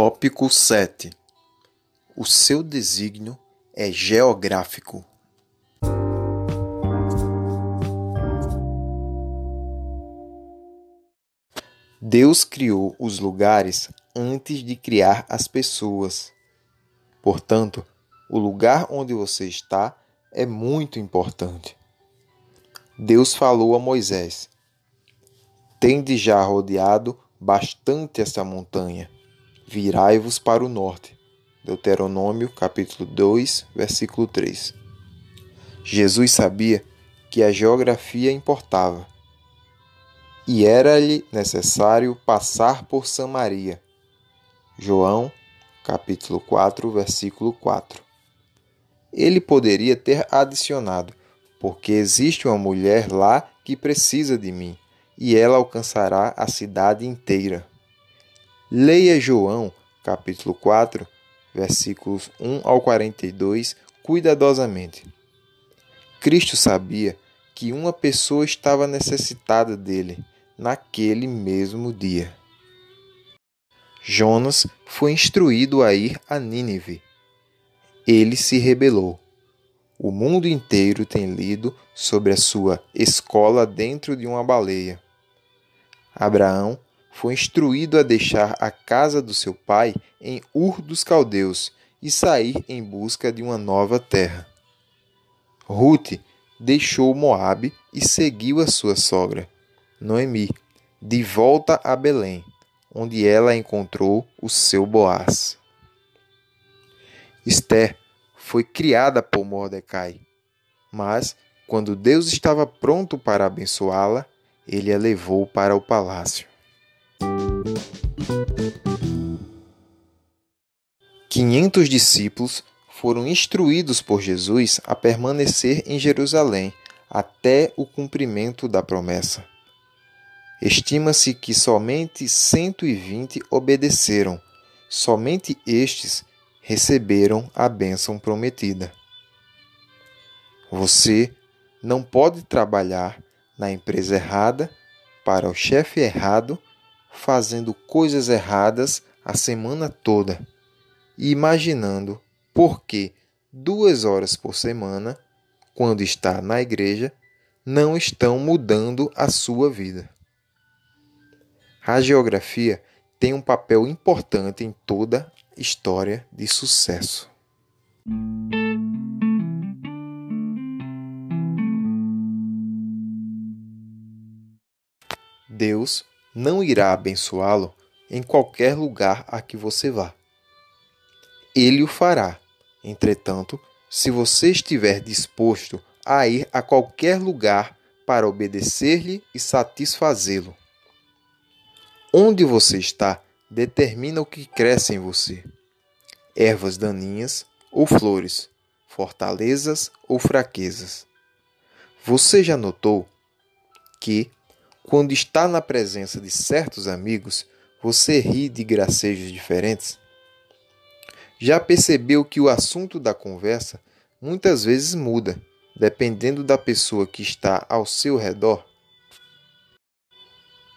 Tópico 7 O seu desígnio é geográfico. Deus criou os lugares antes de criar as pessoas. Portanto, o lugar onde você está é muito importante. Deus falou a Moisés: Tende já rodeado bastante esta montanha. Virai-vos para o norte. Deuteronômio, capítulo 2, versículo 3. Jesus sabia que a geografia importava e era-lhe necessário passar por Samaria. João, capítulo 4, versículo 4. Ele poderia ter adicionado: Porque existe uma mulher lá que precisa de mim, e ela alcançará a cidade inteira. Leia João, capítulo 4, versículos 1 ao 42, cuidadosamente. Cristo sabia que uma pessoa estava necessitada dele naquele mesmo dia. Jonas foi instruído a ir a Nínive. Ele se rebelou. O mundo inteiro tem lido sobre a sua escola dentro de uma baleia. Abraão foi instruído a deixar a casa do seu pai em Ur dos Caldeus e sair em busca de uma nova terra. Ruth deixou Moabe e seguiu a sua sogra. Noemi, de volta a Belém, onde ela encontrou o seu Boaz. Esther foi criada por Mordecai, mas quando Deus estava pronto para abençoá-la, ele a levou para o palácio. Quinhentos discípulos foram instruídos por Jesus a permanecer em Jerusalém até o cumprimento da promessa. Estima-se que somente 120 obedeceram, somente estes receberam a bênção prometida. Você não pode trabalhar na empresa errada, para o chefe errado, fazendo coisas erradas a semana toda e imaginando por que duas horas por semana, quando está na igreja, não estão mudando a sua vida. A geografia tem um papel importante em toda história de sucesso. Deus não irá abençoá-lo em qualquer lugar a que você vá. Ele o fará. Entretanto, se você estiver disposto a ir a qualquer lugar para obedecer-lhe e satisfazê-lo. Onde você está determina o que cresce em você: ervas daninhas ou flores, fortalezas ou fraquezas. Você já notou que, quando está na presença de certos amigos, você ri de gracejos diferentes? Já percebeu que o assunto da conversa muitas vezes muda, dependendo da pessoa que está ao seu redor?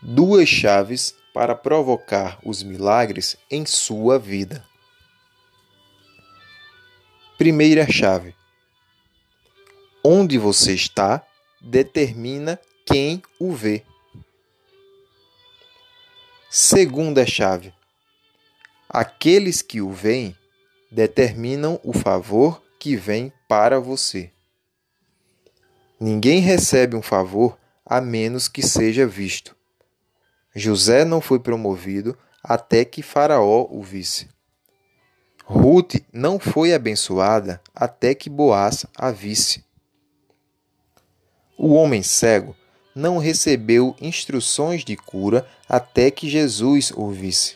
Duas chaves para provocar os milagres em sua vida. Primeira chave: onde você está determina quem o vê. Segunda chave: aqueles que o veem determinam o favor que vem para você. Ninguém recebe um favor a menos que seja visto. José não foi promovido até que Faraó o visse. Ruth não foi abençoada até que Boaz a visse. O homem cego não recebeu instruções de cura até que Jesus o visse.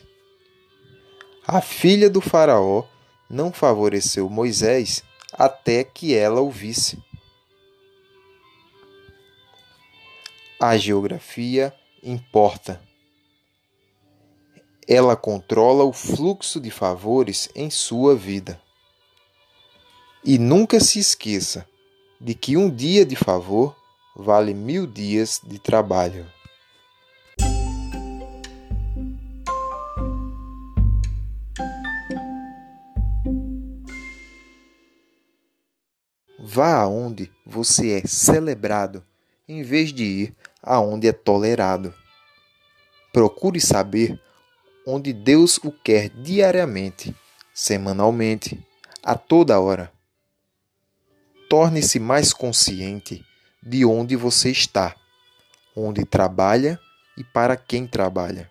A filha do Faraó não favoreceu Moisés até que ela o visse. A geografia importa. Ela controla o fluxo de favores em sua vida. E nunca se esqueça de que um dia de favor vale mil dias de trabalho. Vá aonde você é celebrado, em vez de ir aonde é tolerado. Procure saber onde Deus o quer diariamente, semanalmente, a toda hora. Torne-se mais consciente de onde você está, onde trabalha e para quem trabalha.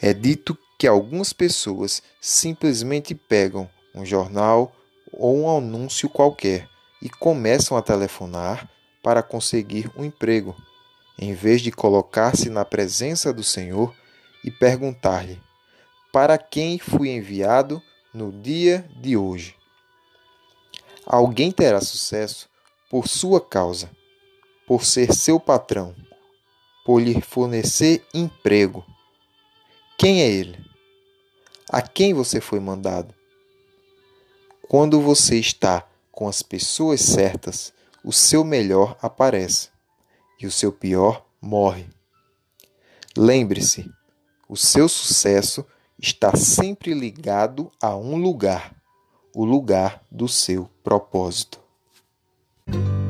É dito que algumas pessoas simplesmente pegam um jornal ou um anúncio qualquer e começam a telefonar para conseguir um emprego, em vez de colocar-se na presença do Senhor e perguntar-lhe: Para quem fui enviado no dia de hoje? Alguém terá sucesso por sua causa, por ser seu patrão, por lhe fornecer emprego. Quem é ele? A quem você foi mandado? Quando você está com as pessoas certas, o seu melhor aparece e o seu pior morre. Lembre-se, o seu sucesso está sempre ligado a um lugar, o lugar do seu propósito. thank you